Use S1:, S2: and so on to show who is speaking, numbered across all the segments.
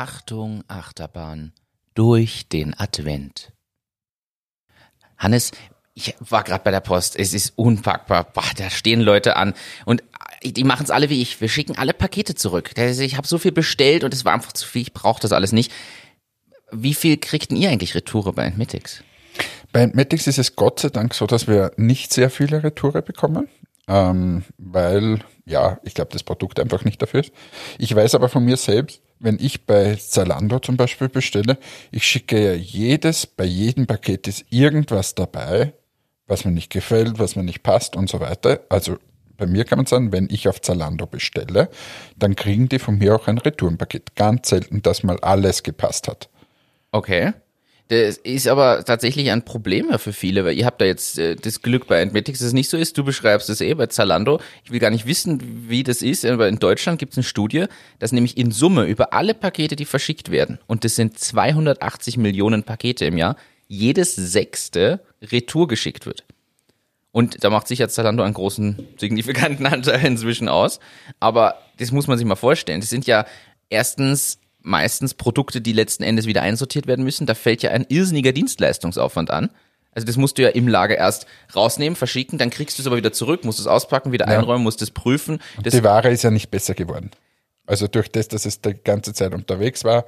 S1: Achtung, Achterbahn, durch den Advent. Hannes, ich war gerade bei der Post, es ist unpackbar. Boah, da stehen Leute an und die machen es alle wie ich. Wir schicken alle Pakete zurück. Ich habe so viel bestellt und es war einfach zu viel, ich brauche das alles nicht. Wie viel kriegten ihr eigentlich Retoure bei Entmetics?
S2: Bei Entmetics ist es Gott sei Dank so, dass wir nicht sehr viele Retoure bekommen, ähm, weil, ja, ich glaube, das Produkt einfach nicht dafür ist. Ich weiß aber von mir selbst, wenn ich bei Zalando zum Beispiel bestelle, ich schicke ja jedes, bei jedem Paket ist irgendwas dabei, was mir nicht gefällt, was mir nicht passt und so weiter. Also bei mir kann man sagen, wenn ich auf Zalando bestelle, dann kriegen die von mir auch ein Retourenpaket. Ganz selten, dass mal alles gepasst hat.
S1: Okay. Das ist aber tatsächlich ein Problem für viele, weil ihr habt da jetzt äh, das Glück bei Entmetics, dass es nicht so ist. Du beschreibst es eh bei Zalando. Ich will gar nicht wissen, wie das ist, aber in Deutschland gibt es eine Studie, dass nämlich in Summe über alle Pakete, die verschickt werden, und das sind 280 Millionen Pakete im Jahr, jedes sechste Retour geschickt wird. Und da macht sich jetzt Zalando einen großen, signifikanten Anteil inzwischen aus. Aber das muss man sich mal vorstellen. Das sind ja erstens meistens Produkte, die letzten Endes wieder einsortiert werden müssen. Da fällt ja ein irrsinniger Dienstleistungsaufwand an. Also das musst du ja im Lager erst rausnehmen, verschicken, dann kriegst du es aber wieder zurück, musst es auspacken, wieder ja. einräumen, musst es prüfen.
S2: Das die Ware ist ja nicht besser geworden. Also durch das, dass es die ganze Zeit unterwegs war,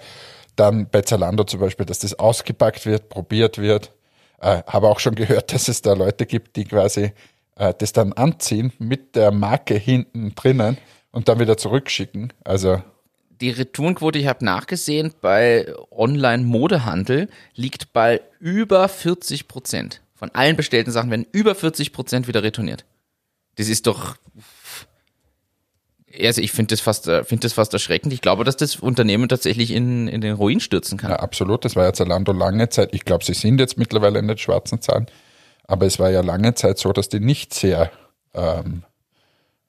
S2: dann bei Zalando zum Beispiel, dass das ausgepackt wird, probiert wird. Äh, habe auch schon gehört, dass es da Leute gibt, die quasi äh, das dann anziehen mit der Marke hinten drinnen und dann wieder zurückschicken. Also
S1: die Retourenquote, ich habe nachgesehen, bei Online-Modehandel liegt bei über 40 Prozent. Von allen bestellten Sachen werden über 40 Prozent wieder retourniert. Das ist doch. Also ich finde das fast, äh, finde das fast erschreckend. Ich glaube, dass das Unternehmen tatsächlich in, in den Ruin stürzen kann.
S2: Ja, absolut. Das war ja Zalando lange Zeit. Ich glaube, sie sind jetzt mittlerweile in den schwarzen Zahlen. Aber es war ja lange Zeit so, dass die nicht sehr ähm,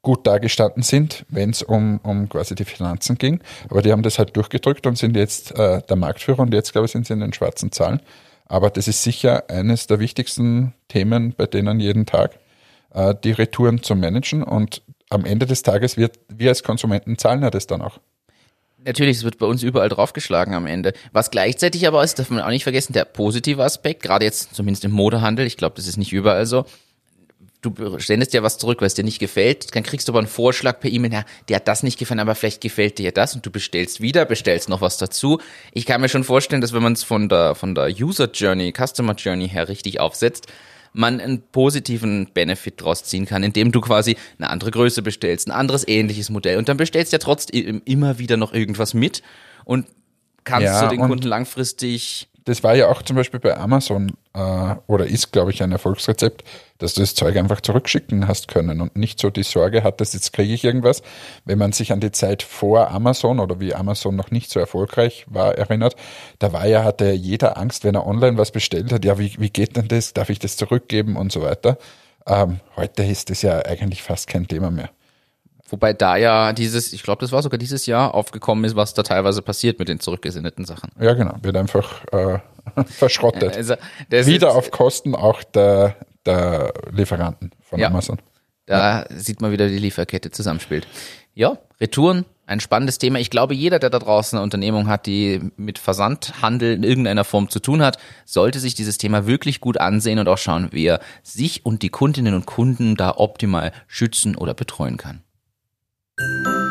S2: gut dargestanden sind, wenn es um, um quasi die Finanzen ging. Aber die haben das halt durchgedrückt und sind jetzt äh, der Marktführer und jetzt, glaube ich, sind sie in den schwarzen Zahlen. Aber das ist sicher eines der wichtigsten Themen bei denen jeden Tag, äh, die Retouren zu managen. Und am Ende des Tages wird, wir als Konsumenten zahlen ja das dann auch.
S1: Natürlich, es wird bei uns überall draufgeschlagen am Ende. Was gleichzeitig aber ist, darf man auch nicht vergessen, der positive Aspekt, gerade jetzt zumindest im Modehandel, ich glaube, das ist nicht überall so, du sendest ja was zurück, weil es dir nicht gefällt, dann kriegst du aber einen Vorschlag per E-Mail, ja, dir hat das nicht gefallen, aber vielleicht gefällt dir das. Und du bestellst wieder, bestellst noch was dazu. Ich kann mir schon vorstellen, dass wenn man es von der, von der User Journey, Customer Journey her richtig aufsetzt, man einen positiven Benefit draus ziehen kann, indem du quasi eine andere Größe bestellst, ein anderes ähnliches Modell. Und dann bestellst du ja trotzdem immer wieder noch irgendwas mit und kannst ja, du den Kunden langfristig
S2: das war ja auch zum Beispiel bei Amazon äh, oder ist, glaube ich, ein Erfolgsrezept, dass du das Zeug einfach zurückschicken hast können und nicht so die Sorge hattest, jetzt kriege ich irgendwas. Wenn man sich an die Zeit vor Amazon oder wie Amazon noch nicht so erfolgreich war, erinnert, da war ja, hatte jeder Angst, wenn er online was bestellt hat, ja, wie, wie geht denn das? Darf ich das zurückgeben und so weiter? Ähm, heute ist das ja eigentlich fast kein Thema mehr.
S1: Wobei da ja dieses, ich glaube, das war sogar dieses Jahr aufgekommen ist, was da teilweise passiert mit den zurückgesendeten Sachen.
S2: Ja, genau. Wird einfach äh, verschrottet. Also, Wieder ist, auf Kosten auch der, der Lieferanten von ja, Amazon.
S1: Da ja. sieht man wieder, die Lieferkette zusammenspielt. Ja, Retouren, ein spannendes Thema. Ich glaube, jeder, der da draußen eine Unternehmung hat, die mit Versandhandel in irgendeiner Form zu tun hat, sollte sich dieses Thema wirklich gut ansehen und auch schauen, wie er sich und die Kundinnen und Kunden da optimal schützen oder betreuen kann. Thank you.